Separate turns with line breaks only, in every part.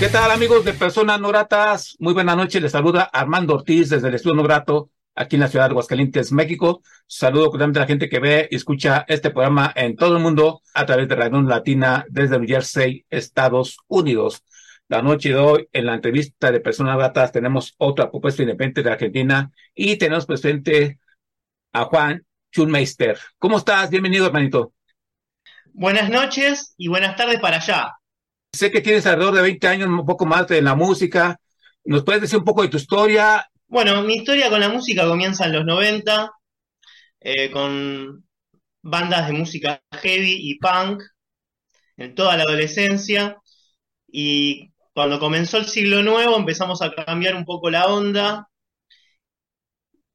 ¿Qué tal amigos de Personas No Gratas? Muy buena noche, les saluda Armando Ortiz desde el Estudio No Grato aquí en la ciudad de Aguascalientes, México. Saludo cordialmente a la gente que ve y escucha este programa en todo el mundo a través de Radio Latina desde New Jersey, Estados Unidos. La noche de hoy, en la entrevista de Personas Gratas, tenemos otra propuesta independiente de Argentina y tenemos presente a Juan Schulmeister. ¿Cómo estás? Bienvenido, hermanito.
Buenas noches y buenas tardes para allá.
Sé que tienes alrededor de 20 años, un poco más de la música. ¿Nos puedes decir un poco de tu historia?
Bueno, mi historia con la música comienza en los 90, eh, con bandas de música heavy y punk en toda la adolescencia. Y cuando comenzó el siglo nuevo empezamos a cambiar un poco la onda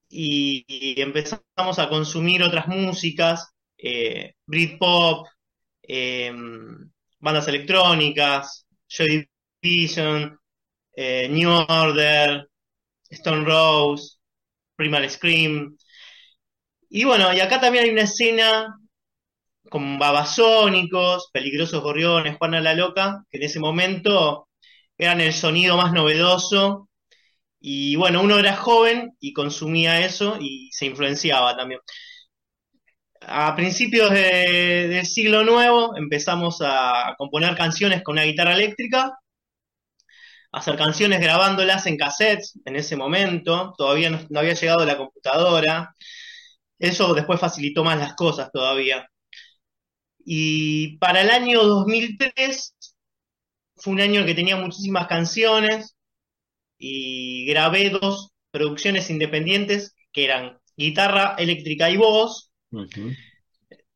y, empezamos a consumir otras músicas, eh, Britpop, eh, bandas electrónicas, Joy Division, eh, New Order, Stone Rose, Primal Scream. Y bueno, y acá también hay una escena con babasónicos, peligrosos gorriones, Juana la Loca, que en ese momento eran el sonido más novedoso. Y bueno, uno era joven y consumía eso y se influenciaba también a principios del siglo nuevo empezamos a componer canciones con una guitarra eléctrica, a hacer canciones grabándolas en cassettes en ese momento, todavía no, había llegado la computadora, eso después facilitó más las cosas todavía. Y para el año 2003 fue un año que tenía muchísimas canciones y grabé dos producciones independientes que eran guitarra eléctrica y voz,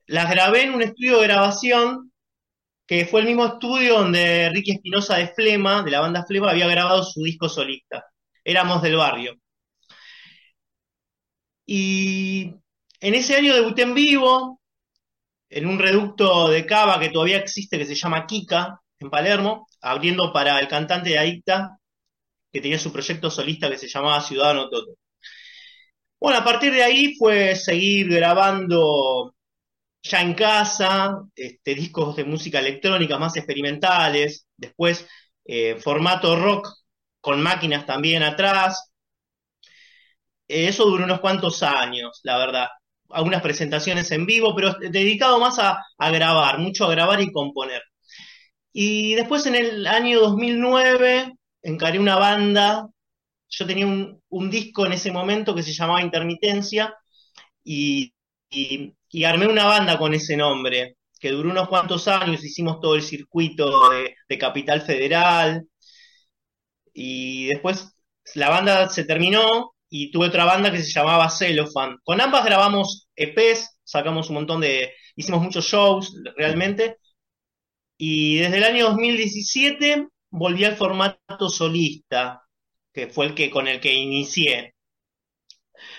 las grabé en un estudio de grabación que fue el mismo estudio donde Ricky Espinosa de Flema, de la banda Flema, había grabado su disco solista. Éramos del barrio. Y en ese año debuté en vivo, en un reducto de cava que todavía existe, que se llama Kika, en Palermo, abriendo para el cantante de Adicta, que tenía su proyecto solista que se llamaba Ciudadano Toto. Bueno, a partir de ahí fue seguir grabando ya en casa, este, discos de música electrónica más experimentales, después eh, formato rock con máquinas también atrás. Eh, eso duró unos cuantos años, la verdad. Algunas presentaciones en vivo, pero dedicado más a, a grabar, mucho a grabar y componer. Y después en el año 2009 encaré una banda yo tenía un, disco en ese momento que se llamaba Intermitencia y, armé una banda con ese nombre, que duró unos cuantos años, hicimos todo el circuito de, Capital Federal y después la banda se terminó y tuve otra banda que se llamaba Cellophane. Con ambas grabamos EPs, sacamos un montón de, hicimos muchos shows realmente y desde el año 2017 volví al formato solista que fue el que con el que inicié.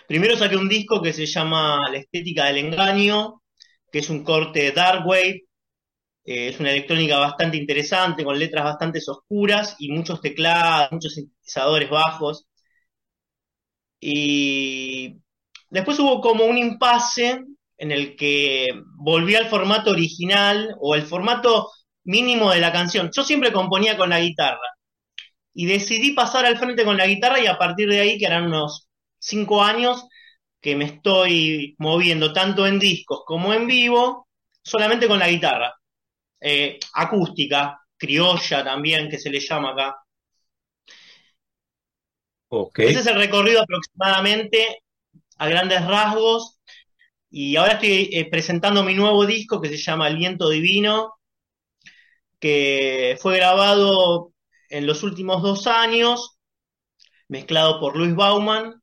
Primero saqué un disco que se llama La estética del engaño, que es un corte dark wave, eh, es una electrónica bastante interesante, con letras bastante oscuras y muchos teclados, muchos sintetizadores bajos. Y después hubo como un impasse en el que volví al formato original o el formato mínimo de la canción. Yo siempre componía con la guitarra y decidí pasar al frente con la guitarra y a partir de ahí, que eran unos cinco años, que me estoy moviendo tanto en discos como en vivo, solamente con la guitarra. Eh, acústica, criolla también, que se le llama acá. Ese es el recorrido aproximadamente a grandes rasgos. Y ahora estoy eh, presentando mi nuevo disco que se llama El viento divino, que fue grabado en los últimos dos años, mezclado por Luis Bauman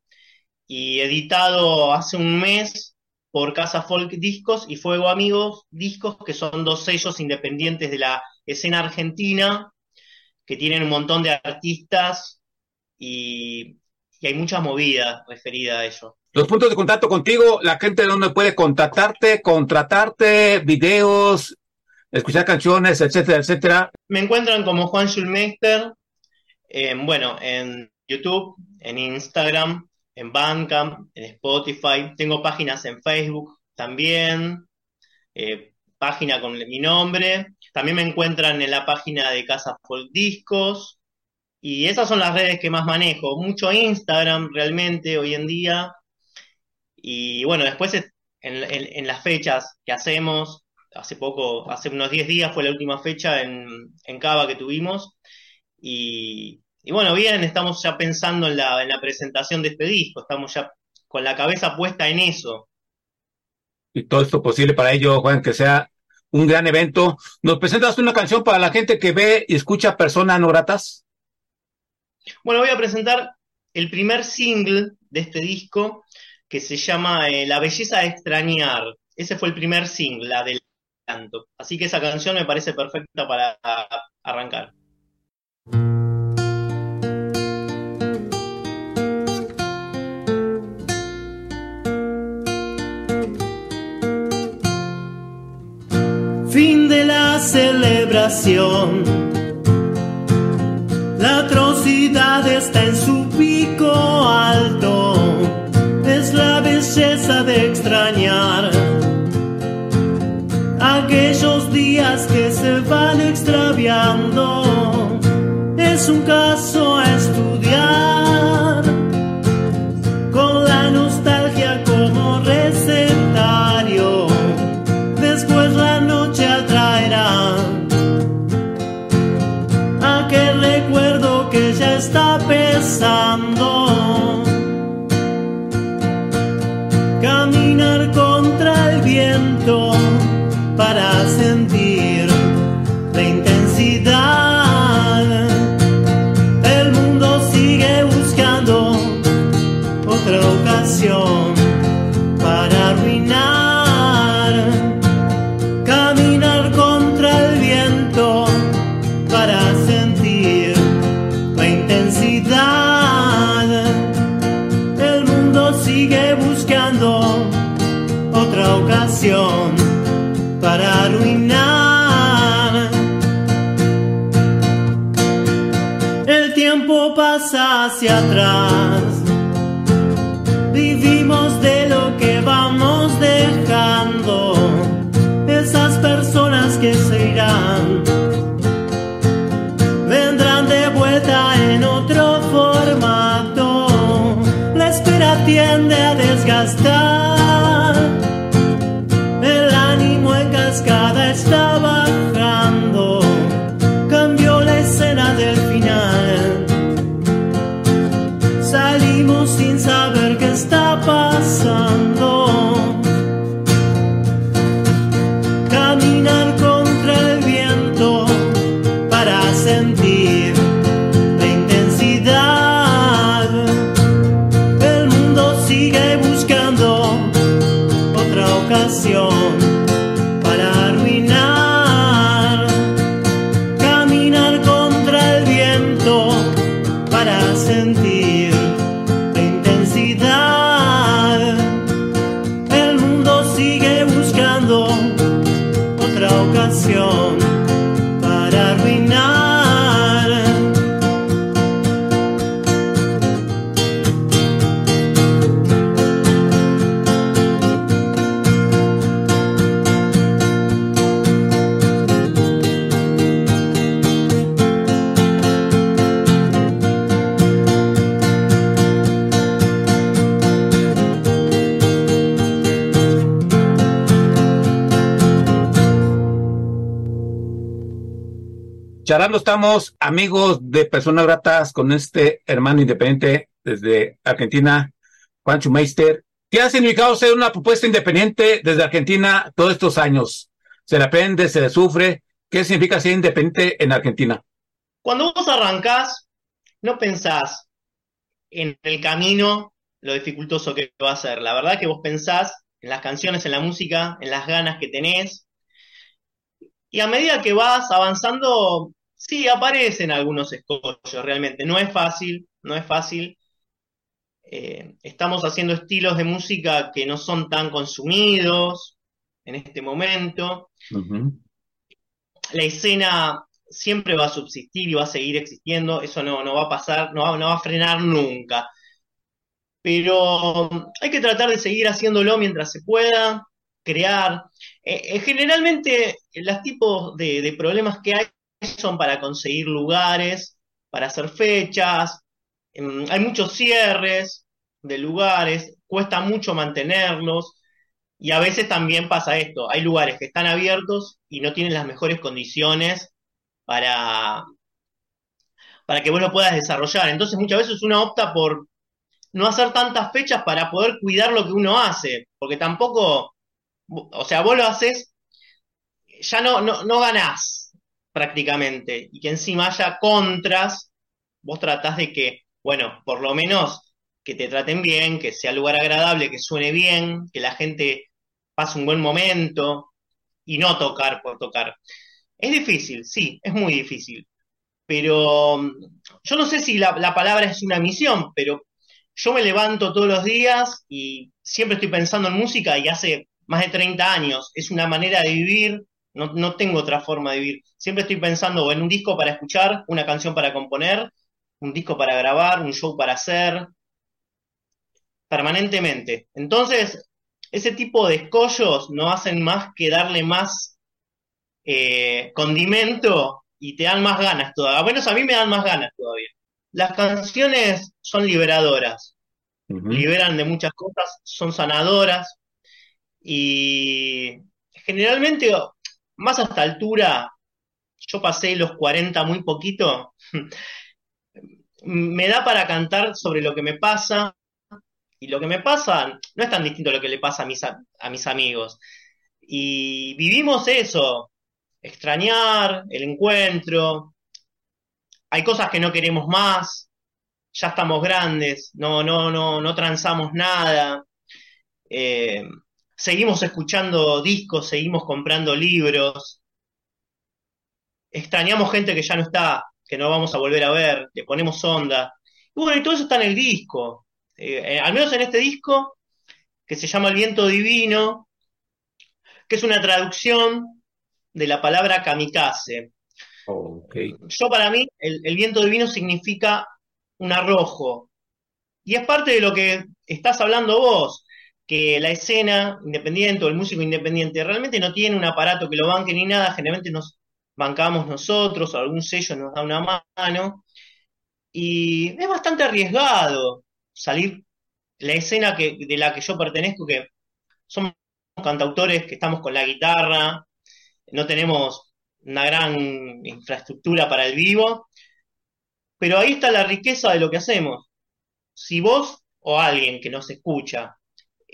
y editado hace un mes por Casa Folk Discos y Fuego Amigos Discos, que son dos sellos independientes de la escena argentina, que tienen un montón de artistas y, hay mucha movida referida a ello.
Los puntos de contacto contigo, la gente donde puede contactarte, contratarte, videos, escuchar canciones, etcétera, etcétera.
Me encuentran como Juan Schulmeister, bueno, en YouTube, en Instagram, en Bandcamp, en Spotify. Tengo páginas en Facebook también, eh, página con mi nombre. También me encuentran en la página de Casa Folk Discos. Y esas son las redes que más manejo. Mucho Instagram realmente hoy en día. Y bueno, después en, las fechas que hacemos, hace poco, hace unos 10 días fue la última fecha en, en Cava que tuvimos. Y, bueno, bien, estamos ya pensando en la, en la presentación de este disco, estamos ya con la cabeza puesta en eso.
Y todo esto posible para ello, Juan, que sea un gran evento. ¿Nos presentas una canción para la gente que ve y escucha Personas No Gratas?
Bueno, voy a presentar el primer single de este disco que se llama eh, La belleza de extrañar. Ese fue el primer single, la del Así que esa canción me parece perfecta para arrancar.
Fin de la celebración. La atrocidad está en su pico alto. Es la belleza de extrañar aquellos días que se van extraviando. Es un caso a estudiar con la nostalgia como recetario. Después la noche atraerá aquel recuerdo que ya está pesando. Pasa hacia atrás.
Estamos, amigos de Personas Gratas, con este hermano independiente desde Argentina, Juancho Meister, ¿Qué ha significado ser una propuesta independiente desde Argentina todos estos años? ¿Se le aprende, se le sufre? ¿Qué significa ser independiente en Argentina?
Cuando vos arrancás, no pensás en el camino lo dificultoso que va a ser. La verdad que vos pensás en las canciones, en la música, en las ganas que tenés. Y a medida que vas avanzando, sí, aparecen algunos escollos, realmente. No es fácil, no es fácil. Eh, estamos haciendo estilos de música que no son tan consumidos en este momento. La escena siempre va a subsistir y va a seguir existiendo, eso no, no va a pasar, no va, no va a frenar nunca. Pero hay que tratar de seguir haciéndolo mientras se pueda, crear. Eh, eh, generalmente los tipos de, de problemas que hay son para conseguir lugares, para hacer fechas, em, hay muchos cierres de lugares, cuesta mucho mantenerlos y a veces también pasa esto, hay lugares que están abiertos y no tienen las mejores condiciones para, para que vos lo puedas desarrollar. Entonces muchas veces uno opta por no hacer tantas fechas para poder cuidar lo que uno hace, porque tampoco, o sea, vos lo haces, ya no, no, no ganás prácticamente, y que encima haya contras, vos tratás de que, bueno, por lo menos que te traten bien, que sea lugar agradable, que suene bien, que la gente pase un buen momento, y no tocar por tocar. Es difícil, sí, es muy difícil. Pero mm, yo no sé si la, palabra es una misión, pero yo me levanto todos los días y siempre estoy pensando en música y hace más de 30 años. Es una manera de vivir, no, no tengo otra forma de vivir. Siempre estoy pensando en un disco para escuchar, una canción para componer, un disco para grabar, un show para hacer, permanentemente. Entonces, ese tipo de escollos no hacen más que darle más eh, condimento y te dan más ganas todavía. Bueno, a mí me dan más ganas todavía. Las canciones son liberadoras, liberan de muchas cosas, son sanadoras y generalmente, más a esta altura, yo pasé los 40 muy poquito, me da para cantar sobre lo que me pasa y lo que me pasa no es tan distinto a lo que le pasa a mis, a mis amigos. Y vivimos eso, extrañar el encuentro. Hay cosas que no queremos más, ya estamos grandes, no, no, no, no transamos nada. Eh, seguimos escuchando discos, seguimos comprando libros. Extrañamos gente que ya no está, que no vamos a volver a ver, le ponemos onda. Y bueno, y todo eso está en el disco. Eh, eh, al menos en este disco, que se llama El viento divino, que es una traducción de la palabra kamikaze. Yo para mí, el, viento divino significa un arrojo. Y es parte de lo que estás hablando vos, que la escena independiente o el músico independiente realmente no tiene un aparato que lo banque ni nada, generalmente nos bancamos nosotros, o algún sello nos da una mano. Y es bastante arriesgado salir la escena que, de la que yo pertenezco, que somos cantautores que estamos con la guitarra, no tenemos una gran infraestructura para el vivo, pero ahí está la riqueza de lo que hacemos. Si vos o alguien que nos escucha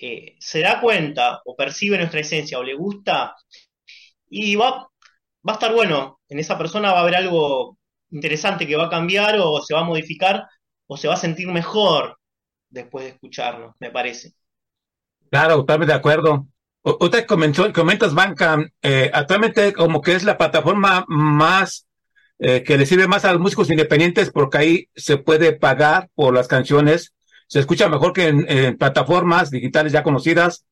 eh, se da cuenta o percibe nuestra esencia o le gusta, y va, va a estar bueno, en esa persona va a haber algo interesante que va a cambiar o se va a modificar o se va a sentir mejor después de escucharnos, me parece.
Claro, totalmente de acuerdo. Usted comentó, comentas banca, eh, actualmente como que es la plataforma más eh, que le sirve más a los músicos independientes porque ahí se puede pagar por las canciones, se escucha mejor que en, plataformas digitales ya conocidas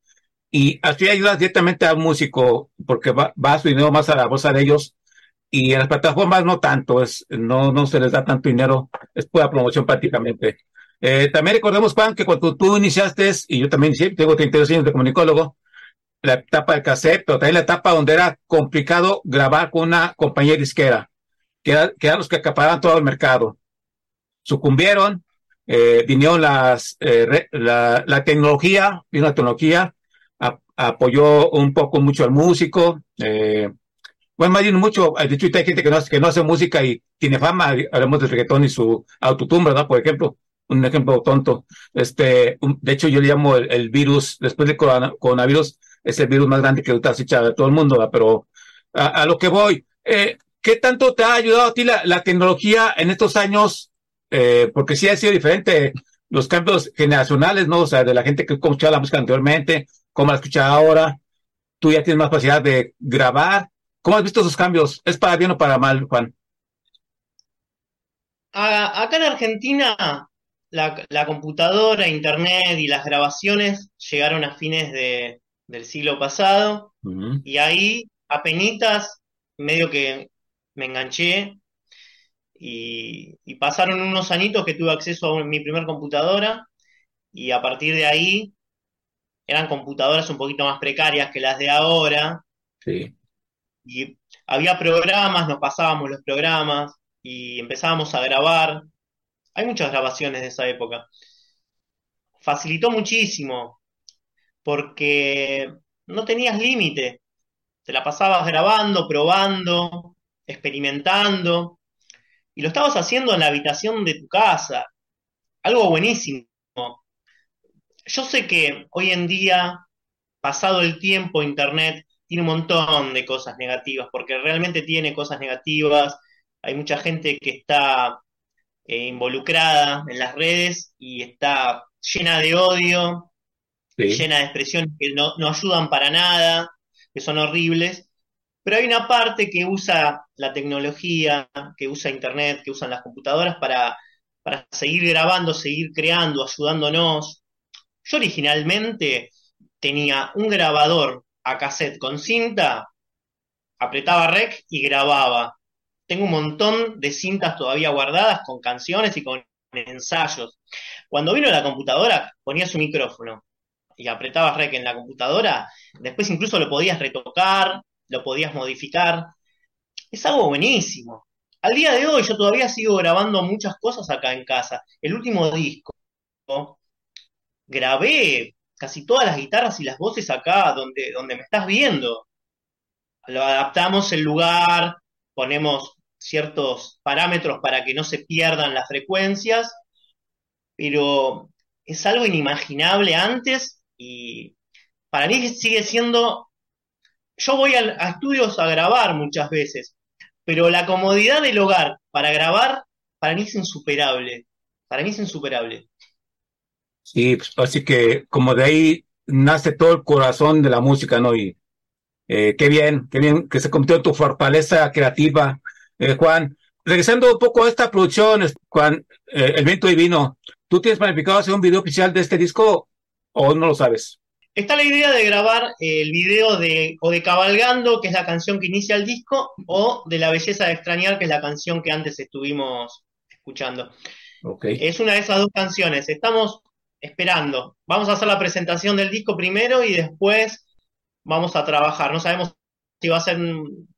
y así ayudas directamente al músico porque va, va su dinero más a la bolsa de ellos y en las plataformas no tanto, es, no, no se les da tanto dinero, es pura promoción prácticamente. Eh, también recordemos, Juan, que cuando tú iniciaste, y yo también inicié, tengo 32 años de comunicólogo, la etapa del cassette, pero también la etapa donde era complicado grabar con una compañía disquera, que, eran los que acaparaban todo el mercado. Sucumbieron, eh, vinieron las, eh, la, la, tecnología, vino la tecnología, apoyó un poco mucho al músico, eh, bueno, más mucho, de hecho hay gente que no, que no hace música y tiene fama, hablamos del reggaetón y su autotune, ¿verdad? Por ejemplo, un ejemplo tonto. Este, de hecho yo le llamo el, virus, después del coronavirus, es el virus más grande que ahorita acecha de todo el mundo, pero a, lo que voy, eh, ¿qué tanto te ha ayudado a ti la, tecnología en estos años? Eh, porque sí ha sido diferente los cambios generacionales, ¿no? O sea, de la gente que escuchaba la música anteriormente, cómo la escuchas ahora. Tú ya tienes más posibilidad de grabar. ¿Cómo has visto esos cambios? ¿Es para bien o para mal, Juan?
A- acá en Argentina, la, la computadora, internet y las grabaciones llegaron a fines de- del siglo pasado y ahí, apenitas, medio que me enganché y, y pasaron unos añitos que tuve acceso a un- mi primer computadora y a partir de ahí eran computadoras un poquito más precarias que las de ahora
Sí.
y había programas, nos pasábamos los programas y empezábamos a grabar. Hay muchas grabaciones de esa época. Facilitó muchísimo porque no tenías límite. Te la pasabas grabando, probando, experimentando y lo estabas haciendo en la habitación de tu casa. Algo buenísimo. Yo sé que hoy en día, pasado el tiempo, Internet tiene un montón de cosas negativas, porque realmente tiene cosas negativas. Hay mucha gente que está eh, involucrada en las redes y está llena de odio,
Sí.
llena de expresiones que no, no ayudan para nada, que son horribles. Pero hay una parte que usa la tecnología, que usa Internet, que usan las computadoras para, para seguir grabando, seguir creando, ayudándonos. Yo originalmente tenía un grabador a cassette con cinta, apretaba rec y grababa. Tengo un montón de cintas todavía guardadas con canciones y con ensayos. Cuando vino la computadora, ponía su micrófono y apretabas rec en la computadora, después incluso lo podías retocar, lo podías modificar. Es algo buenísimo. Al día de hoy yo todavía sigo grabando muchas cosas acá en casa. El último disco grabé casi todas las guitarras y las voces acá donde, donde me estás viendo. Lo adaptamos el lugar, ponemos ciertos parámetros para que no se pierdan las frecuencias, pero es algo inimaginable antes y para mí sigue siendo... Yo voy al- a, estudios a grabar muchas veces, pero la comodidad del hogar para grabar para mí es insuperable. Para mí es insuperable.
Sí, pues, así que como de ahí nace todo el corazón de la música, ¿no? Y eh, qué bien, qué bien que se convirtió tu fortaleza creativa, eh, Juan. Regresando un poco a esta producción, Juan, eh, El Viento Divino, ¿tú tienes planificado hacer un video oficial de este disco o no lo sabes?
Está la idea de grabar el video de o de Cabalgando, que es la canción que inicia el disco, o de La Belleza de Extrañar, que es la canción que antes estuvimos escuchando.
Ok.
Es una de esas dos canciones. Estamos esperando. Vamos a hacer la presentación del disco primero y después vamos a trabajar. No sabemos si va a ser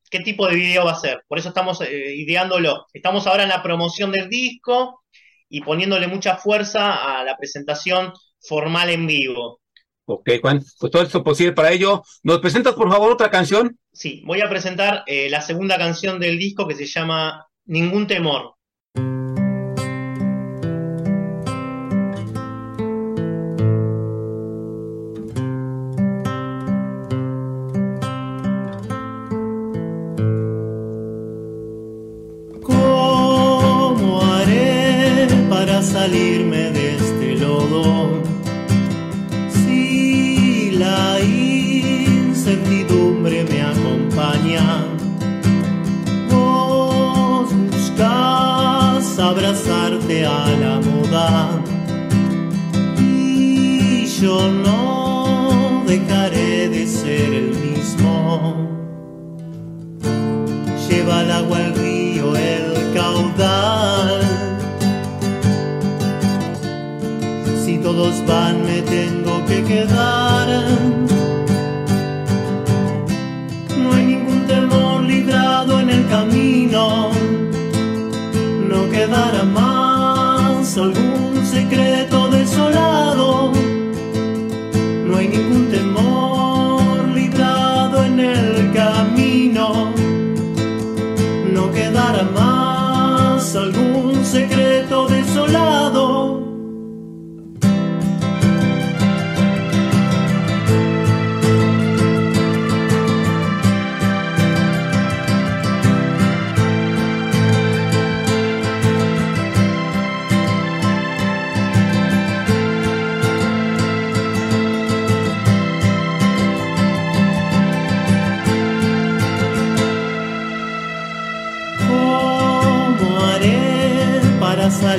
qué tipo de video va a ser. Por eso estamos eh, ideándolo. Estamos ahora en la promoción del disco y poniéndole mucha fuerza a la presentación formal en vivo.
Ok, Juan, pues todo esto posible para ello. ¿Nos presentas, por favor, otra canción?
Sí, voy a presentar eh, la segunda canción del disco que se llama Ningún temor.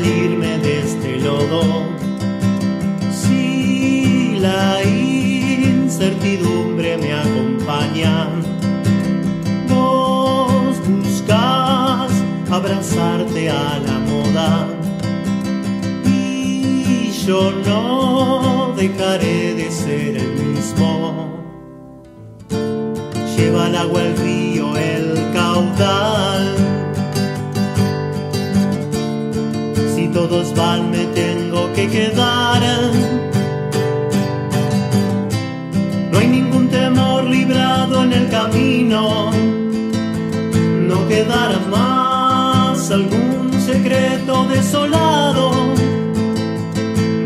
Salirme de este lodo. Si la incertidumbre me acompaña, vos buscas abrazarte a la moda y yo no dejaré de ser el No hay ningún temor librado en el camino. No quedará más algún secreto desolado.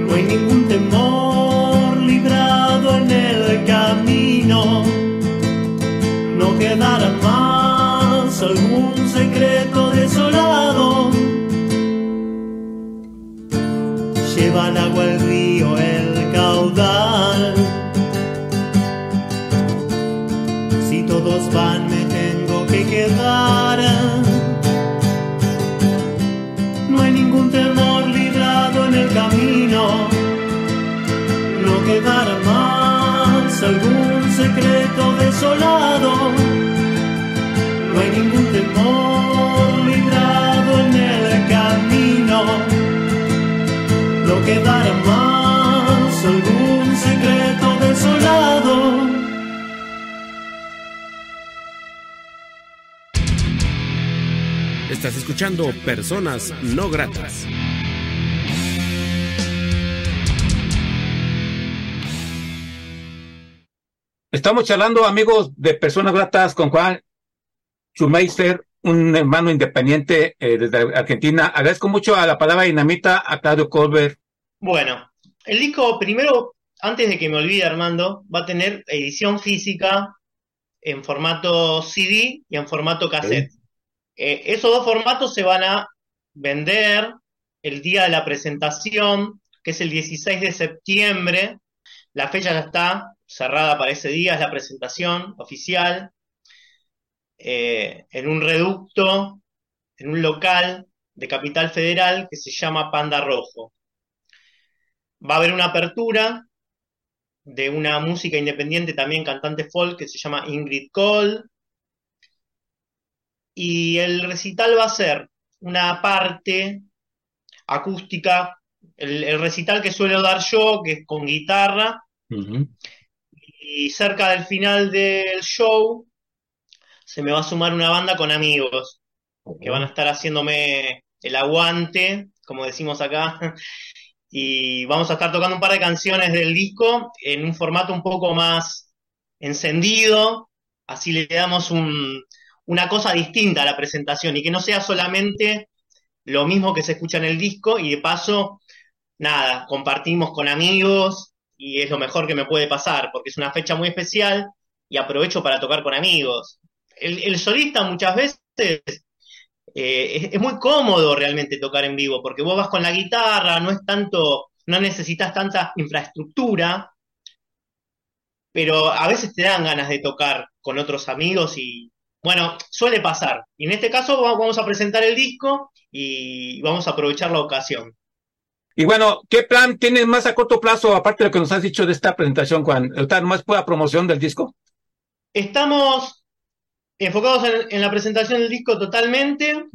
No hay ningún temor librado en el camino. No quedará más algún secreto algún secreto desolado. No hay ningún temor librado en el camino. No quedará más algún secreto desolado.
Estás escuchando Personas No Gratas.
Estamos charlando, amigos, de personas gratas con Juan Schumeister, un hermano independiente eh, desde Argentina. Agradezco mucho a la palabra dinamita a Claudio Colbert.
Bueno, el disco primero, antes de que me olvide Armando, va a tener edición física en formato CD y en formato cassette. Eh, esos dos formatos se van a vender el día de la presentación, que es el 16 de septiembre. La fecha ya está cerrada para ese día, es la presentación oficial. eh, en un reducto, en un local de Capital Federal que se llama Panda Rojo. Va a haber una apertura de una música independiente, también cantante folk, que se llama Ingrid Cole. Y el recital va a ser una parte acústica, el, el recital que suelo dar yo, que es con guitarra, y cerca del final del show se me va a sumar una banda con amigos que van a estar haciéndome el aguante, como decimos acá, y vamos a estar tocando un par de canciones del disco en un formato un poco más encendido, así le damos un- una cosa distinta a la presentación y que no sea solamente lo mismo que se escucha en el disco y de paso, nada, compartimos con amigos y es lo mejor que me puede pasar porque es una fecha muy especial y aprovecho para tocar con amigos. El, solista muchas veces eh, es, es muy cómodo realmente tocar en vivo, porque vos vas con la guitarra, no es tanto, no necesitas tanta infraestructura, pero a veces te dan ganas de tocar con otros amigos y, bueno, suele pasar. Y en este caso va- vamos a presentar el disco y vamos a aprovechar la ocasión.
Y bueno, ¿qué plan tienes más a corto plazo, aparte de lo que nos has dicho de esta presentación, Juan? ¿Está más para promoción del disco?
Estamos enfocados en, en la presentación del disco totalmente.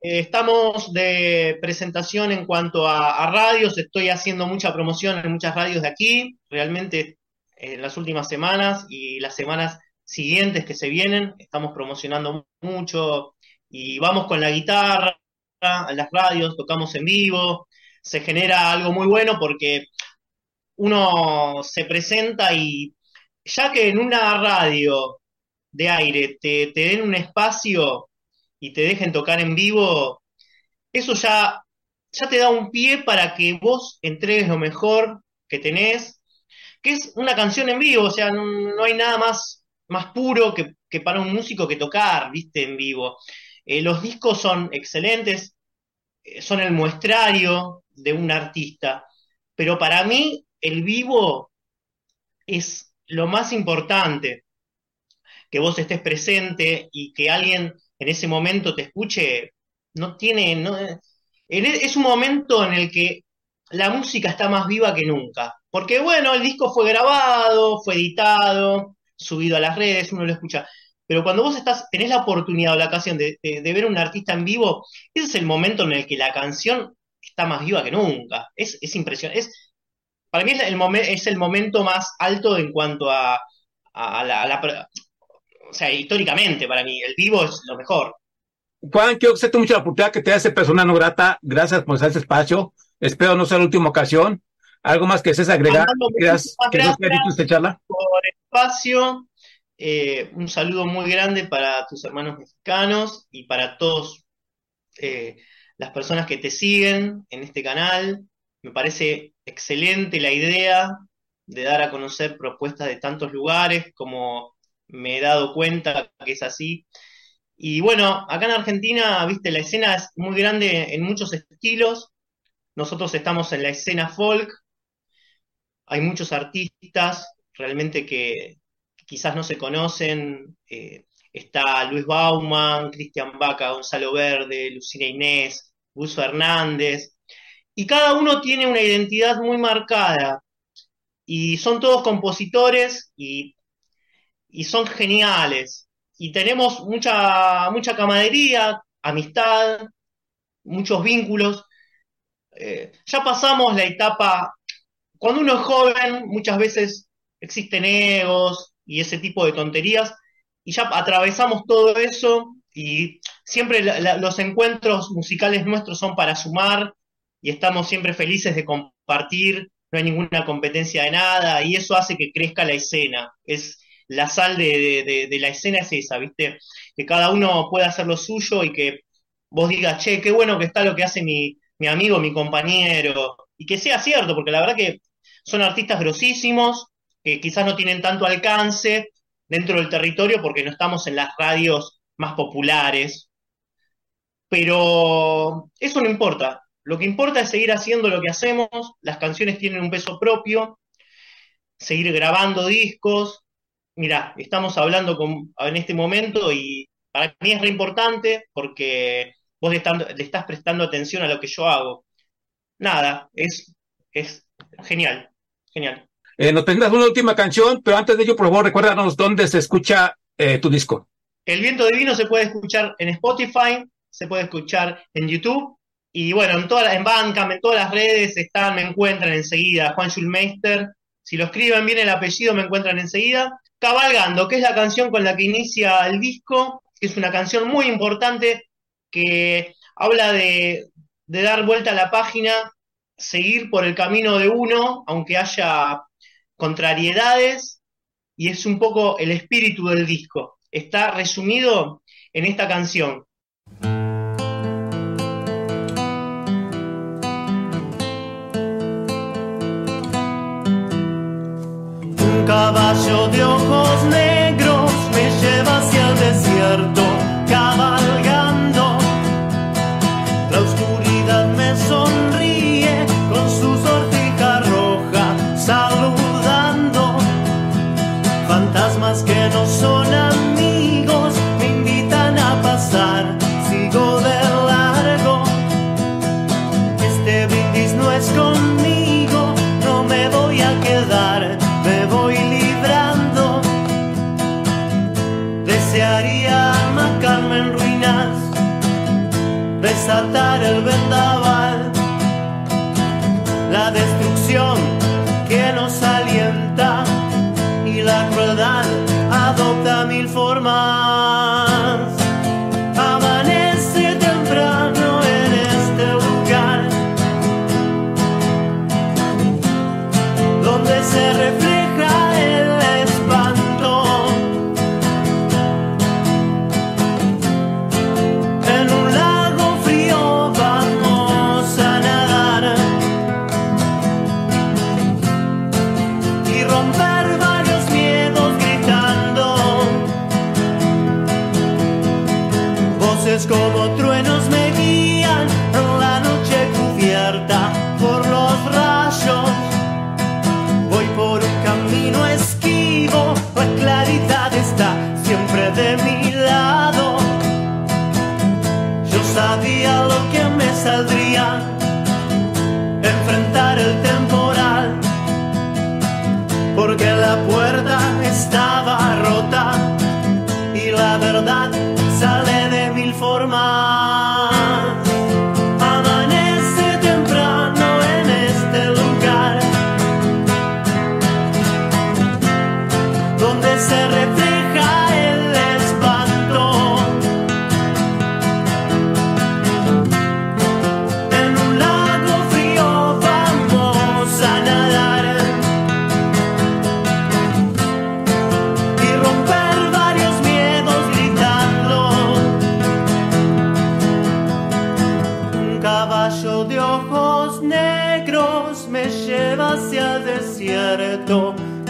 Eh, Estamos de presentación en cuanto a, a radios, estoy haciendo mucha promoción en muchas radios de aquí, realmente en las últimas semanas y las semanas siguientes que se vienen, estamos promocionando mucho y vamos con la guitarra a las radios, tocamos en vivo, se genera algo muy bueno porque uno se presenta y ya que en una radio de aire te, den un espacio y te dejen tocar en vivo, eso ya, ya te da un pie para que vos entregues lo mejor que tenés, que es una canción en vivo, o sea, no, no hay nada más, más puro que, que para un músico que tocar, viste, en vivo. Eh, los discos son excelentes, eh, son el muestrario de un artista, pero para mí el vivo es lo más importante, que vos estés presente y que alguien en ese momento te escuche, no tiene, no, e, es un momento en el que la música está más viva que nunca. Porque bueno, el disco fue grabado, fue editado, subido a las redes, uno lo escucha. Pero cuando vos estás, tenés la oportunidad o la ocasión de, ver a un artista en vivo, ese es el momento en el que la canción está más viva que nunca. Es, es impresionante. Es, para mí es el, es el momento más alto en cuanto a, la, O sea, históricamente para mí, el vivo es lo mejor.
Juan, quiero agradecerte mucho la oportunidad que te hace persona no grata. Gracias por este espacio. Espero no sea la última ocasión. ¿Algo más que seas agregar?
Gracias, charla? por espacio. Eh, un saludo muy grande para tus hermanos mexicanos y para todos eh, las personas que te siguen en este canal. Me parece excelente la idea de dar a conocer propuestas de tantos lugares, como me he dado cuenta que es así. Y bueno, acá en Argentina, viste, la escena es muy grande en muchos estilos. Nosotros estamos en la escena folk. Hay muchos artistas realmente que quizás no se conocen. Eh, está Luis Bauman, Cristian Vaca, Gonzalo Verde, Lucina Inés, Buzo Hernández, y cada uno tiene una identidad muy marcada. Y son todos compositores y, son geniales. Y tenemos mucha, mucha camaradería, amistad, muchos vínculos. Eh, ya pasamos la etapa, cuando uno es joven, muchas veces existen egos y ese tipo de tonterías, y ya atravesamos todo eso y siempre los encuentros musicales nuestros son para sumar y estamos siempre felices de compartir, no hay ninguna competencia de nada y eso hace que crezca la escena. Es la sal de, la escena es esa, ¿viste? Que cada uno pueda hacer lo suyo y que vos digas, che, qué bueno que está lo que hace mi, mi amigo, mi compañero, y que sea cierto, porque la verdad que son artistas grosísimos, que quizás no tienen tanto alcance dentro del territorio porque no estamos en las radios más populares, pero eso no importa, lo que importa es seguir haciendo lo que hacemos, las canciones tienen un peso propio, seguir grabando discos. Mira, estamos hablando en este momento y para mí es re importante porque vos le, estás prestando atención a lo que yo hago. Nada, es, es genial, genial.
Eh, nos tendrás una última canción, pero antes de ello, por favor, recuérdanos dónde se escucha eh, tu disco.
El viento divino se puede escuchar en Spotify, se puede escuchar en YouTube y bueno, en, todas en en todas las redes están, me encuentran enseguida. Juan Schulmeister, si lo escriben bien el apellido, me encuentran enseguida. Cabalgando, que es la canción con la que inicia el disco, que es una canción muy importante que habla de, de dar vuelta a la página, seguir por el camino de uno, aunque haya contrariedades, y es un poco el espíritu del disco. Está resumido en esta canción.
Caballo de ojos negros me lleva hacia el desierto,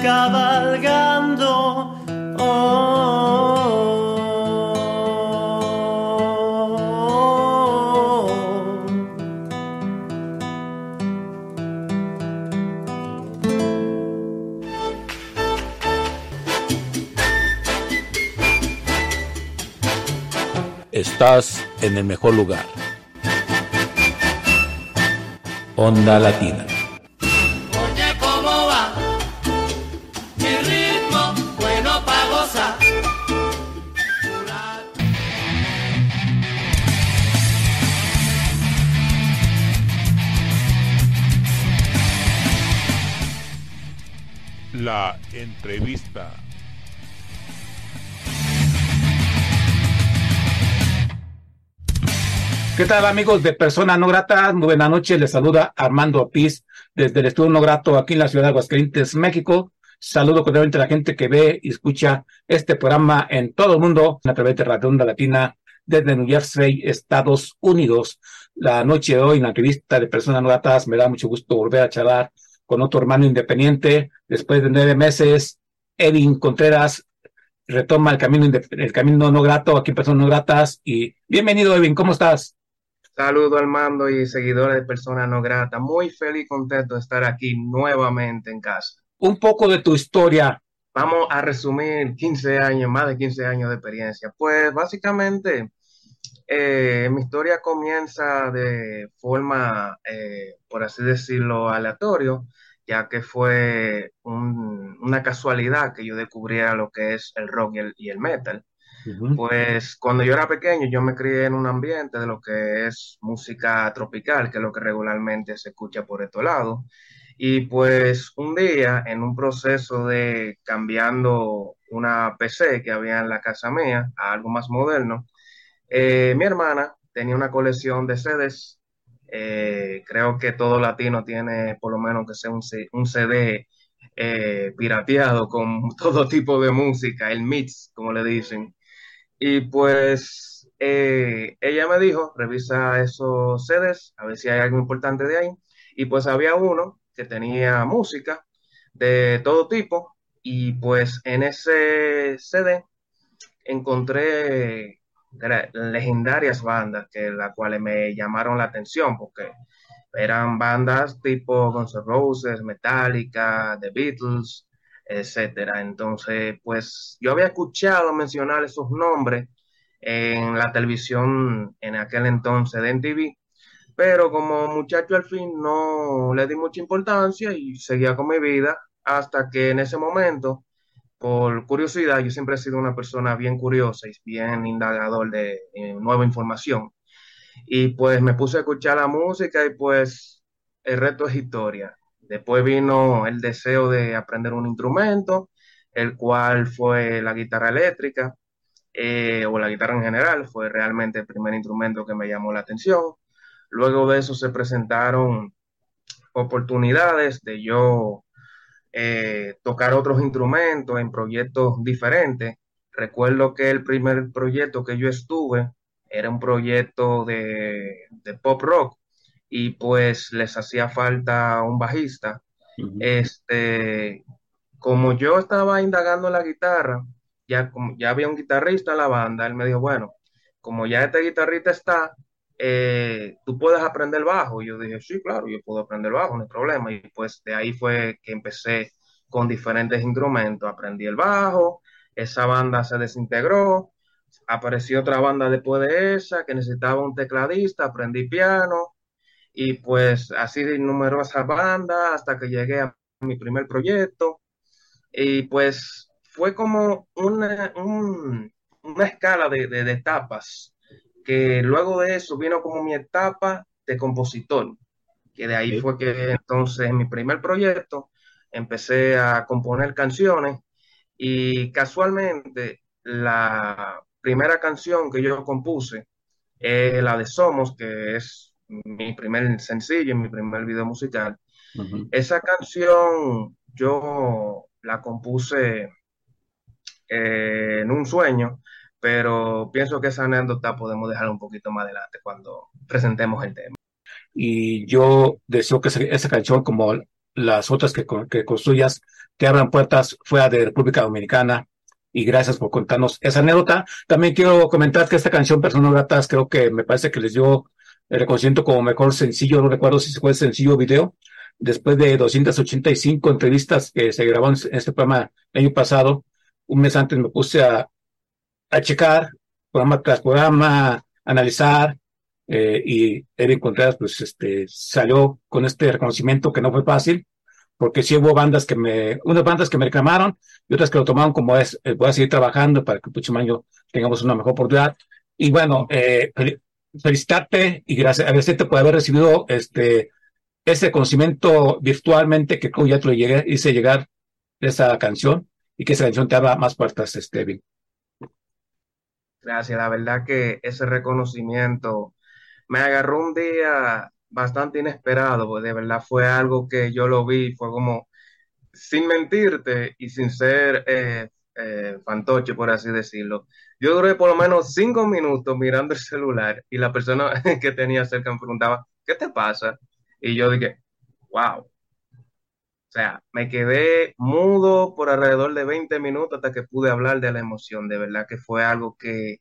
cabalgando. Oh,
Estás en el mejor lugar. Onda Latina.
¿Qué tal amigos de Persona No Grata? Muy buenas noches, les saluda Armando Ortiz desde el Estudio No Grato aquí en la ciudad de Aguascalientes, México. Saludo cordialmente a la gente que ve y escucha este programa en todo el mundo a través de Radio Onda Latina desde New Jersey, Estados Unidos. La noche de hoy en la entrevista de Personas No Gratas me da mucho gusto volver a charlar con otro hermano independiente. Después de nueve meses, Edwin Contreras retoma el camino, el camino no grato aquí en Personas No Gratas. Y bienvenido, Edwin, ¿cómo estás?
Saludo al mando y seguidores de Persona No Grata. Muy feliz y contento de estar aquí nuevamente en casa.
Un poco de tu historia.
Vamos a resumir 15 años, más de 15 años de experiencia. Pues básicamente eh, mi historia comienza de forma, eh, por así decirlo, aleatorio, ya que fue un- una casualidad que yo descubriera lo que es el rock y el, y el metal. Pues cuando yo era pequeño, yo me crié en un ambiente de lo que es música tropical, que es lo que regularmente se escucha por estos lados. Y pues un día, en un proceso de cambiando una PC que había en la casa mía a algo más moderno, eh, mi hermana tenía una colección de CDs. Eh, creo que todo latino tiene por lo menos que sea un, un CD eh, pirateado con todo tipo de música, el mix, como le dicen. Y pues eh, ella me dijo, revisa esos CDs, a ver si hay algo importante de ahí. Y pues había uno que tenía música de todo tipo. Y pues en ese CD encontré legendarias bandas que las cuales me llamaron la atención porque eran bandas tipo Guns N' Roses, Metallica, The Beatles, etcétera. Entonces, pues yo había escuchado mencionar esos nombres en la televisión en aquel entonces de MTV, pero como muchacho al fin no le di mucha importancia y seguía con mi vida hasta que en ese momento, por curiosidad, yo siempre he sido una persona bien curiosa y bien indagador de eh, nueva información. Y pues me puse a escuchar la música y pues el resto es historia. Después vino el deseo de aprender un instrumento, el cual fue la guitarra eléctrica, eh, o la guitarra en general, fue realmente el primer instrumento que me llamó la atención. Luego de eso se presentaron oportunidades de yo eh, tocar otros instrumentos en proyectos diferentes. Recuerdo que el primer proyecto que yo estuve era un proyecto de, de pop rock y pues les hacía falta un bajista. Este, como yo estaba indagando la guitarra, ya, como, ya había un guitarrista en la banda, él me dijo, bueno, como ya este guitarrista está, eh, tú puedes aprender bajo. Y yo dije, sí, claro, yo puedo aprender bajo, no hay problema. Y pues de ahí fue que empecé con diferentes instrumentos. Aprendí el bajo, esa banda se desintegró, apareció otra banda después de esa que necesitaba un tecladista, aprendí piano y pues así de numerosas bandas hasta que llegué a mi primer proyecto. Y pues fue como una, un- una escala de, de- de etapas, que luego de eso vino como mi etapa de compositor, que de ahí fue que entonces en mi primer proyecto empecé a componer canciones y casualmente la primera canción que yo compuse es la de Somos, que es mi primer sencillo, mi primer video musical.
Ujú.
Esa canción yo la compuse eh, en un sueño, pero pienso que esa anécdota podemos dejarla un poquito más adelante cuando presentemos el tema.
y yo deseo que esa canción, como las otras que, que construyas, te abran puertas fuera de República Dominicana. Y gracias por contarnos esa anécdota. También quiero comentar que esta canción, Personas Gratas, creo que me parece que les dio el reconocimiento como mejor sencillo, no recuerdo si fue sencillo video, después de 285 entrevistas que se grabaron en este programa el año pasado, un mes antes me puse a, a checar programa tras programa, analizar, eh, y Eric Contreras pues este, salió con este reconocimiento que no fue fácil, porque sí hubo bandas que me, unas bandas que me reclamaron y otras que lo tomaron como es, eh, voy a seguir trabajando para que el próximo año tengamos una mejor oportunidad. Y bueno, eh, felicitarte y agradecerte por haber recibido este, ese conocimiento virtualmente que ya te lo hice llegar esa canción y que esa canción te abra más puertas, este,
Gracias, la verdad que ese reconocimiento me agarró un día bastante inesperado, porque de verdad fue algo que yo lo vi, fue como, sin mentirte y sin ser eh, eh, fantoche, por así decirlo, yo duré por lo menos cinco minutos mirando el celular y la persona que tenía cerca me preguntaba, ¿qué te pasa? Y yo dije, wow. O sea, me quedé mudo por alrededor de 20 minutos hasta que pude hablar de la emoción. De verdad que fue algo que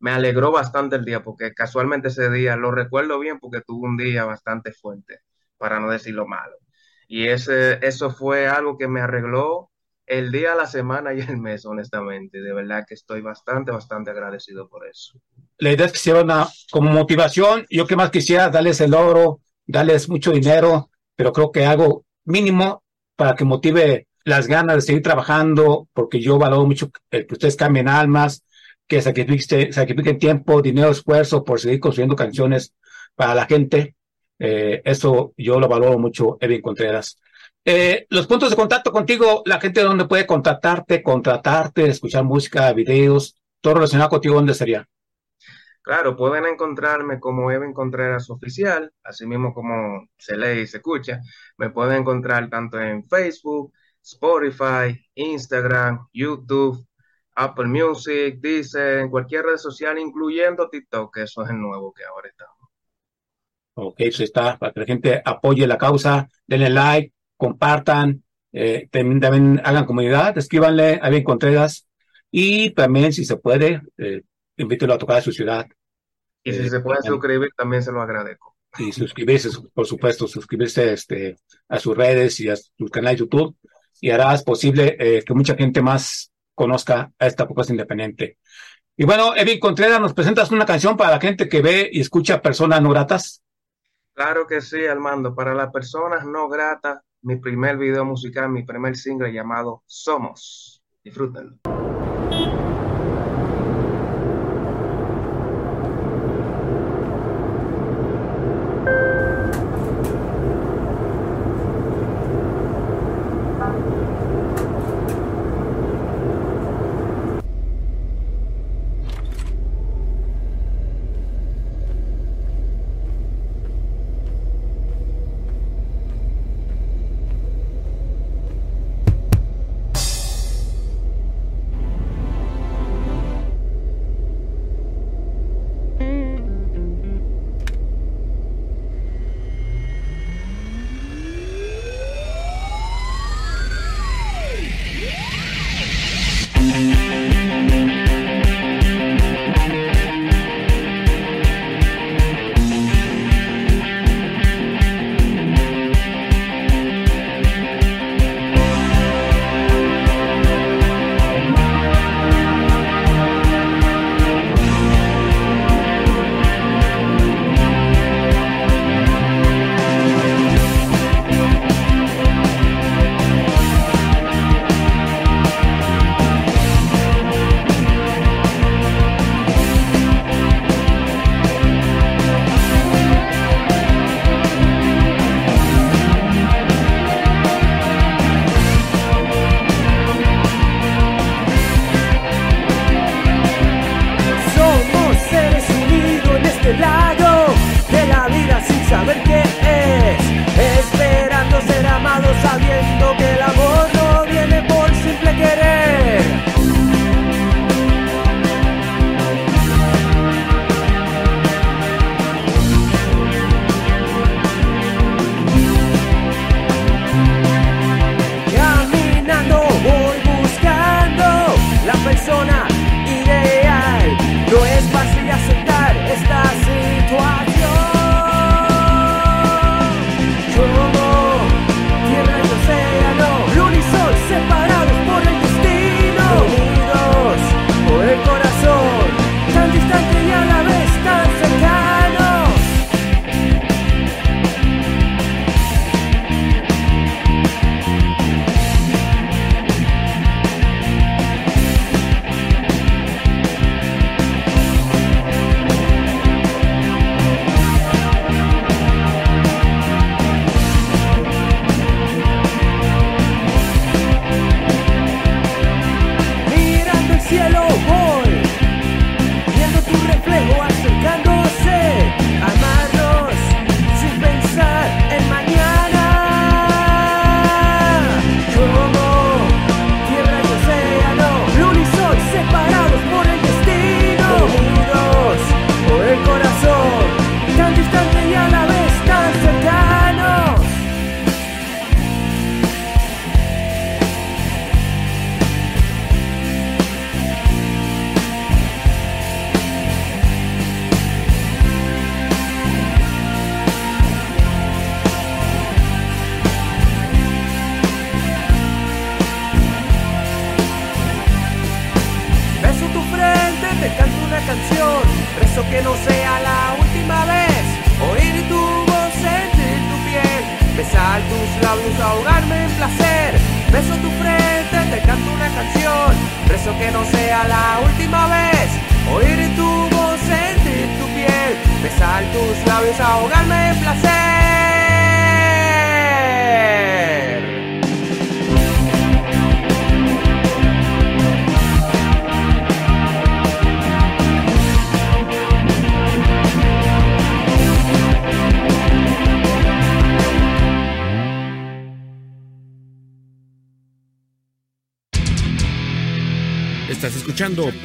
me alegró bastante el día, porque casualmente ese día lo recuerdo bien porque tuve un día bastante fuerte, para no decir lo malo. Y ese, eso fue algo que me arregló el día, la semana y el mes, honestamente. De verdad que estoy bastante, bastante agradecido por eso.
La idea es que sea una como motivación. Yo que más quisiera darles el oro, darles mucho dinero, pero creo que hago mínimo para que motive las ganas de seguir trabajando, porque yo valoro mucho el que ustedes cambien almas, que sacrifiquen, sacrifiquen tiempo, dinero, esfuerzo por seguir construyendo canciones para la gente. Eh, eso yo lo valoro mucho, Evin Contreras. Eh, los puntos de contacto contigo, la gente donde puede contactarte, contratarte, escuchar música, videos, todo relacionado contigo, ¿dónde sería?
Claro, pueden encontrarme como Evan Contreras Oficial, así mismo como se lee y se escucha. Me pueden encontrar tanto en Facebook, Spotify, Instagram, YouTube, Apple Music, dicen cualquier red social, incluyendo TikTok, que eso es el nuevo que ahora está.
Ok, eso está, para que la gente apoye la causa, denle like, compartan, eh, también, hagan comunidad, escríbanle a Bien Contreras y también, si se puede, eh, invítelo a tocar a su ciudad.
Y si eh, se puede suscribir, también se lo agradezco.
Y suscribirse, por supuesto, suscribirse este, a sus redes y a su canal de YouTube y harás posible eh, que mucha gente más conozca a esta propuesta independiente. Y bueno, Evin Contreras, ¿nos presentas una canción para la gente que ve y escucha personas no gratas?
Claro que sí, Armando. Para las personas no gratas, mi primer video musical, mi primer single llamado Somos. Disfrútenlo.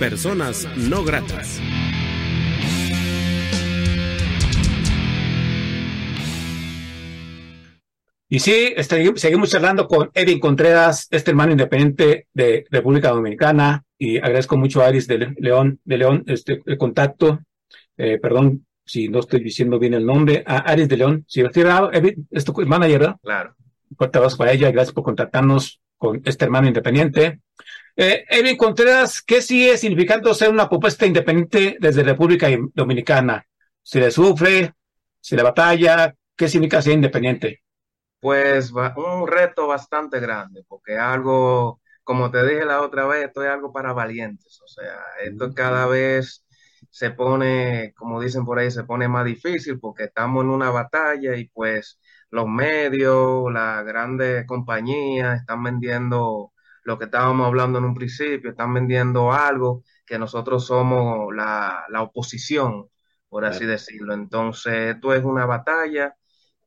Personas No Gratas.
Y sí, este, seguimos charlando con Edwin Contreras, este hermano independiente de República Dominicana, y agradezco mucho a Aris de León, de León, este, el contacto, eh, perdón si no estoy diciendo bien el nombre, a Aris de León, si Edwin, es tu manager, ¿verdad?
Claro.
Fuerte abrazo para ella, gracias por contactarnos con este hermano independiente. Eh, Edwin Contreras, ¿qué sigue significando ser una propuesta independiente desde República Dominicana? ¿Se le sufre? ¿Se le batalla? ¿Qué significa ser independiente?
Pues un reto bastante grande, porque algo, como te dije la otra vez, esto es algo para valientes. O sea, esto cada vez se pone, como dicen por ahí, se pone más difícil porque estamos en una batalla y pues los medios, las grandes compañías están vendiendo lo que estábamos hablando en un principio, están vendiendo algo que nosotros somos la, la oposición, por así decirlo. Entonces, esto es una batalla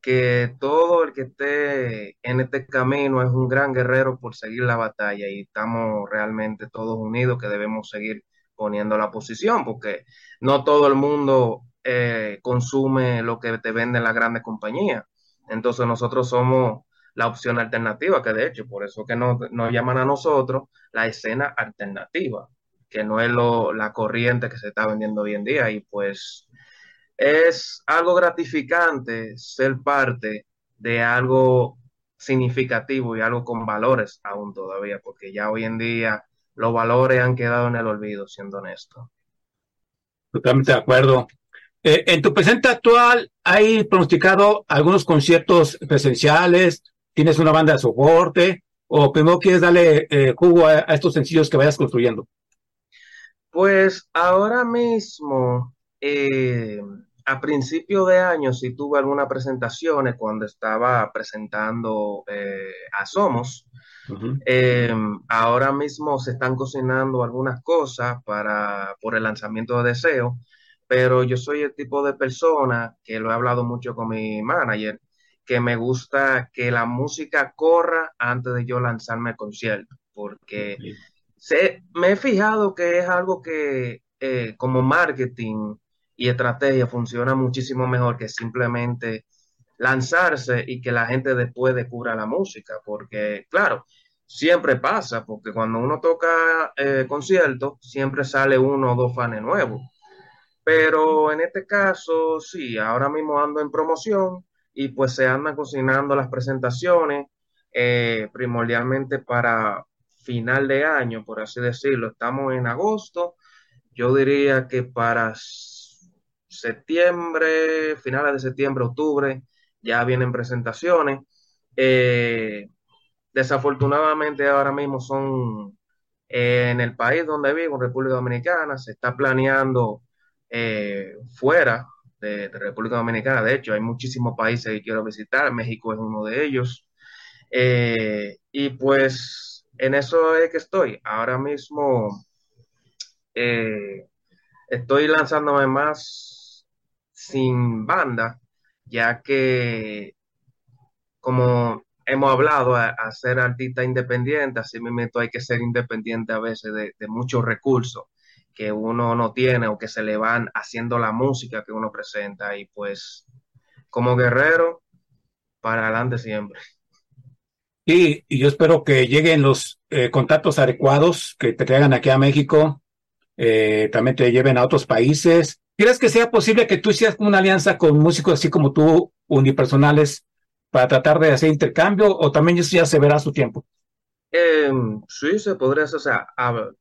que todo el que esté en este camino es un gran guerrero por seguir la batalla y estamos realmente todos unidos que debemos seguir poniendo la posición porque no todo el mundo eh, consume lo que te venden las grandes compañías. Entonces nosotros somos la opción alternativa, que de hecho por eso que nos, nos llaman a nosotros la escena alternativa, que no es lo, la corriente que se está vendiendo hoy en día y pues es algo gratificante ser parte de algo significativo y algo con valores aún todavía, porque ya hoy en día los valores han quedado en el olvido, siendo honesto.
Totalmente de acuerdo. Eh, en tu presente actual, ¿hay pronosticado algunos conciertos presenciales? ¿Tienes una banda de soporte? ¿O primero quieres darle eh, jugo a, a estos sencillos que vayas construyendo?
Pues ahora mismo eh, a principio de año sí tuve algunas presentaciones cuando estaba presentando eh, a Somos. Eh, ahora mismo se están cocinando algunas cosas para, por el lanzamiento de Deseo, pero yo soy el tipo de persona que lo he hablado mucho con mi manager, que me gusta que la música corra antes de yo lanzarme al concierto, porque se, me he fijado que es algo que como marketing y estrategia funciona muchísimo mejor que simplemente lanzarse y que la gente después descubra la música, porque claro, siempre pasa, porque cuando uno toca eh, conciertos, siempre sale uno o dos fans nuevos. Pero en este caso, sí, ahora mismo ando en promoción y pues se andan cocinando las presentaciones, eh, primordialmente para final de año, por así decirlo. Estamos en agosto, yo diría que para septiembre, finales de septiembre, octubre, ya vienen presentaciones. Eh, desafortunadamente ahora mismo son eh, en el país donde vivo, República Dominicana, se está planeando fuera de, República Dominicana. De hecho, hay muchísimos países que quiero visitar, México es uno de ellos. y pues en eso es que estoy. Ahora mismo estoy lanzándome más sin banda, ya que como hemos hablado, a, ser artista independiente, así mismo hay que ser independiente a veces de, muchos recursos que uno no tiene o que se le van haciendo la música que uno presenta y pues como guerrero, para adelante siempre.
Y, y yo espero que lleguen los eh, contactos adecuados, que te traigan aquí a México, eh, también te lleven a otros países ¿Crees que sea posible que tú hicieras una alianza con músicos así como tú, unipersonales, para tratar de hacer intercambio o también eso ya se verá a su tiempo?
Eh, sí, se podría hacer. O sea,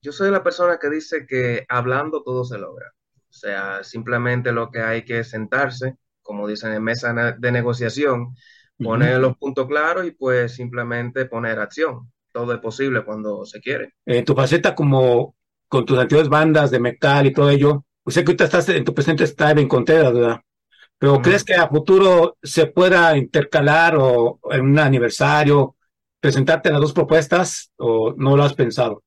yo soy la persona que dice que hablando todo se logra. O sea, simplemente lo que hay que sentarse, como dicen en mesa de negociación, poner uh -huh. los puntos claros y pues simplemente poner acción. todo es posible cuando se quiere.
En tu faceta como con tus antiguas bandas de metal y todo ello, pues sé que ahorita estás en tu presente está en Contreras, ¿verdad? Pero. ¿crees que a futuro se pueda intercalar o en un aniversario presentarte las dos propuestas o no lo has pensado?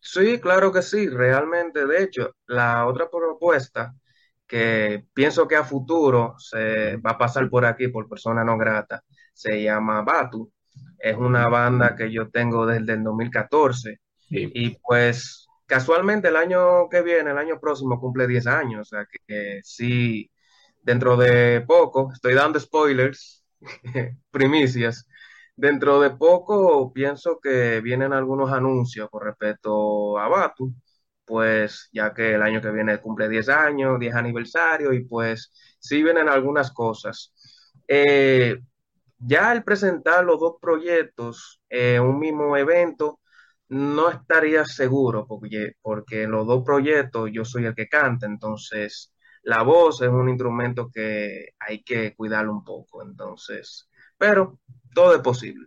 Sí, claro que sí, realmente. De hecho, la otra propuesta que pienso que a futuro se va a pasar por aquí por persona no grata, se llama Batu. Es una banda que yo tengo desde el 2014
Sí.
y pues casualmente el año que viene, el año próximo, cumple 10 años. O sea que, que sí, dentro de poco, estoy dando spoilers, primicias. Dentro de poco pienso que vienen algunos anuncios con respecto a Batu, pues ya que el año que viene cumple 10 años, 10 aniversario y pues sí vienen algunas cosas. Eh, ya al presentar los dos proyectos en un mismo evento, no estaría seguro porque, porque los dos proyectos yo soy el que canta, entonces la voz es un instrumento que hay que cuidarlo un poco, entonces, pero todo es posible.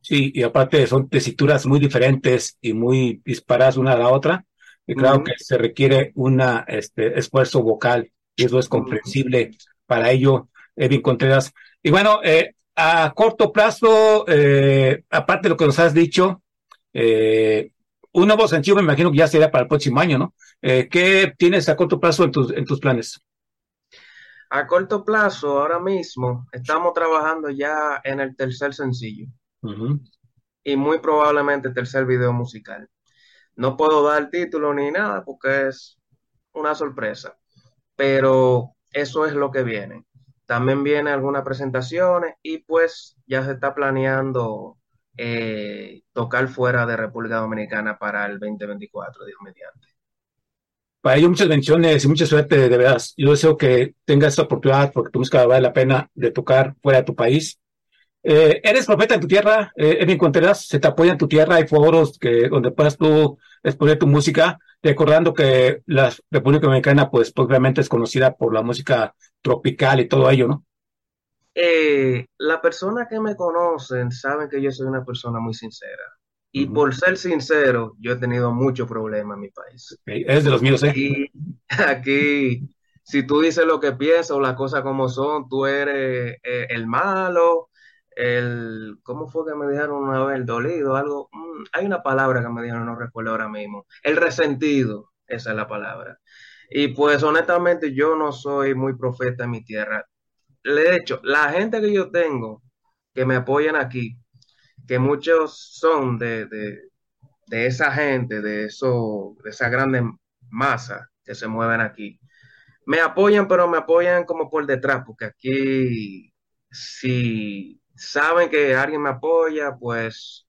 Sí, y aparte son tesituras muy diferentes y muy disparadas una a la otra. Y claro que se requiere un este, esfuerzo vocal y eso es comprensible para ello, Edwin Contreras. Y bueno, eh, a corto plazo, eh, aparte de lo que nos has dicho, eh, un nuevo sencillo me imagino que ya será para el próximo año, ¿no? Eh, ¿qué tienes a corto plazo en tus, en tus planes?
A corto plazo, ahora mismo, estamos trabajando ya en el tercer sencillo y muy probablemente tercer video musical. No puedo dar título ni nada porque es una sorpresa, pero eso es lo que viene. También vienen algunas presentaciones y pues ya se está planeando eh, tocar fuera de República Dominicana para el 2024, Dios mediante.
Para ello, muchas bendiciones y mucha suerte, de verdad. Yo deseo que tengas esta oportunidad porque tu música vale la pena de tocar fuera de tu país. Eh, eres profeta en tu tierra, eh, Edwin Contreras, se te apoya en tu tierra, hay foros que, donde puedas tú exponer tu música, recordando que la República Dominicana, pues, obviamente es conocida por la música tropical y todo ello, ¿no?
Eh, la persona que me conocen saben que yo soy una persona muy sincera. Y por ser sincero, yo he tenido muchos problemas en mi país.
Eres de los míos, ¿eh?
Aquí, aquí, si tú dices lo que piensas o las cosas como son, tú eres eh, el malo, el, ¿cómo fue que me dijeron una vez? El dolido, algo, mm, hay una palabra que me dijeron, no recuerdo ahora mismo, el resentido, esa es la palabra. Y pues honestamente yo no soy muy profeta en mi tierra. De hecho, la gente que yo tengo que me apoyan aquí, que muchos son de, de, esa gente, de, eso, de esa grande masa que se mueven aquí, me apoyan, pero me apoyan como por detrás, porque aquí si saben que alguien me apoya, pues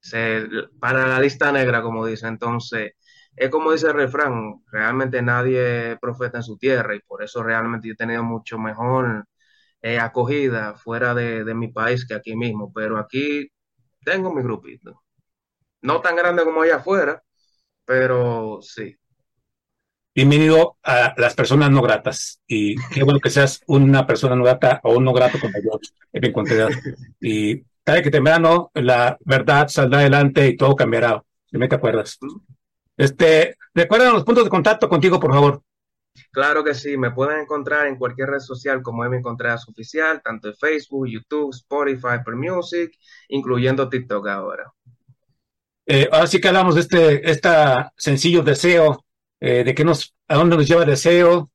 se, para la lista negra, como dice. Entonces, es como dice el refrán, realmente nadie profeta en su tierra y por eso realmente yo he tenido mucho mejor eh, acogida fuera de, de mi país que aquí mismo, pero aquí tengo mi grupito. No tan grande como allá afuera, pero sí.
Bienvenido a las personas no gratas. Y qué bueno que seas una persona no grata o un no grato como yo, Edwin Contreras. Y tarde que temprano la verdad saldrá adelante y todo cambiará. Si me te acuerdas. Este, recuerda los puntos de contacto contigo, por favor.
Claro que sí, me pueden encontrar en cualquier red social como Edwin Contreras Oficial, tanto en Facebook, YouTube, Spotify, Per Music, incluyendo TikTok ahora.
Eh, ahora sí que hablamos de este esta sencillo deseo, eh, de que nos, a dónde nos lleva el deseo,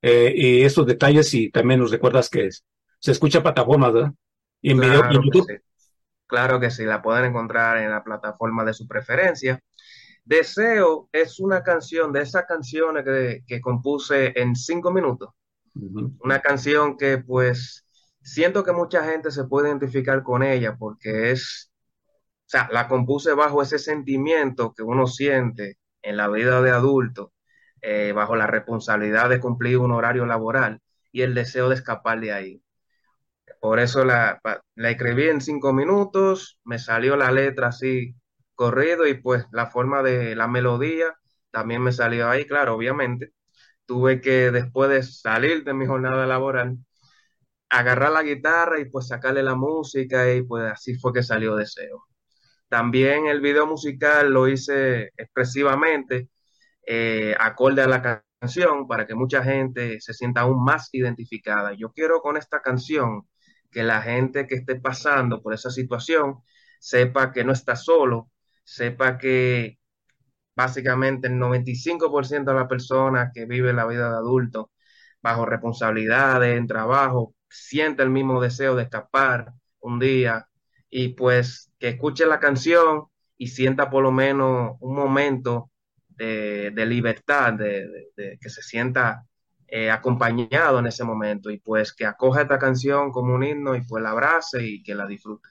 eh, y esos detalles, y también nos recuerdas que es- se escucha plataformas, ¿verdad? Y en video y en
Claro que
YouTube.
sí. Claro que sí, la pueden encontrar en la plataforma de su preferencia. Deseo es una canción de esas canciones que, que compuse en cinco minutos. Una canción que pues siento que mucha gente se puede identificar con ella porque es, o sea, la compuse bajo ese sentimiento que uno siente en la vida de adulto, eh, bajo la responsabilidad de cumplir un horario laboral y el deseo de escapar de ahí. Por eso la, la escribí en cinco minutos, me salió la letra así corrido y pues la forma de la melodía también me salió ahí, claro, obviamente. Tuve que después de salir de mi jornada laboral, agarrar la guitarra y pues sacarle la música y pues así fue que salió Deseo. También el video musical lo hice expresivamente, eh, acorde a la canción, para que mucha gente se sienta aún más identificada. Yo quiero con esta canción que la gente que esté pasando por esa situación sepa que no está solo, sepa que básicamente el 95% de las personas que viven la vida de adulto bajo responsabilidades, en trabajo, siente el mismo deseo de escapar un día y pues que escuche la canción y sienta por lo menos un momento de, libertad, de, que se sienta eh, acompañado en ese momento y pues que acoja esta canción como un himno y pues la abrace y que la disfrute.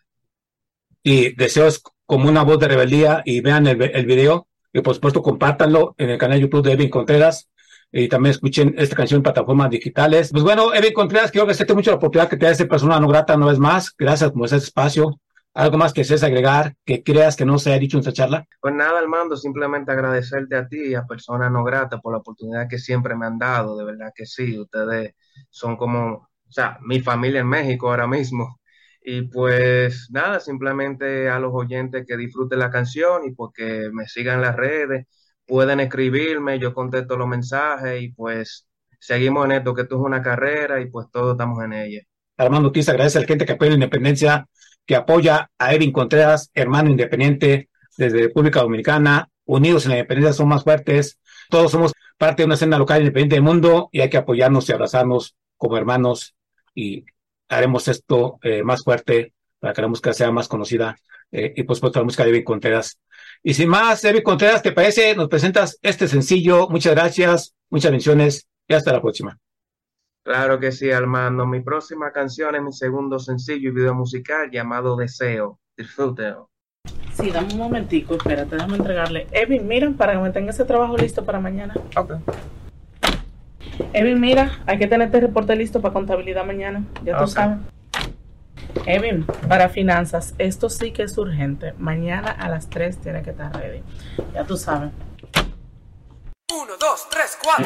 Y deseos como una voz de rebeldía y vean el, el video y por supuesto compártanlo en el canal YouTube de Evin Contreras y también escuchen esta canción en plataformas digitales. Pues bueno, Evin Contreras, quiero agradecerte mucho la oportunidad que te da esta persona no grata una vez más. Gracias por ese espacio. ¿Algo más que seas agregar que creas que no se ha dicho en esta charla?
Pues nada, Armando, simplemente agradecerte a ti y a Persona No Grata por la oportunidad que siempre me han dado, de verdad que sí, ustedes son como, o sea, mi familia en México ahora mismo. Y pues nada, simplemente a los oyentes que disfruten la canción y porque me sigan las redes, pueden escribirme, yo contesto los mensajes y pues seguimos en esto, que esto es una carrera y pues todos estamos en ella.
Armando Ortiz agradece a la gente que apoya la independencia, que apoya a Erin Contreras, hermano independiente desde República Dominicana. Unidos en la independencia son más fuertes. Todos somos parte de una escena local independiente del mundo y hay que apoyarnos y abrazarnos como hermanos y haremos esto eh, más fuerte para que la música sea más conocida eh, y por supuesto la música de Erin Contreras. Y sin más, Erin Contreras, ¿te parece? Nos presentas este sencillo. Muchas gracias, muchas bendiciones y hasta la próxima.
Claro que sí, Armando. Mi próxima canción es mi segundo sencillo y video musical llamado Deseo. Disfrútelo.
Sí, dame un momentico, espérate, déjame entregarle. Evin, mira, para que me tenga ese trabajo listo para mañana.
Ok.
Evin, mira, hay que tener este reporte listo para contabilidad mañana, ya tú sabes. Evin, para finanzas, esto sí que es urgente. Mañana a las 3 tiene que estar ready. Ya tú sabes.
1, 2,
3,
4.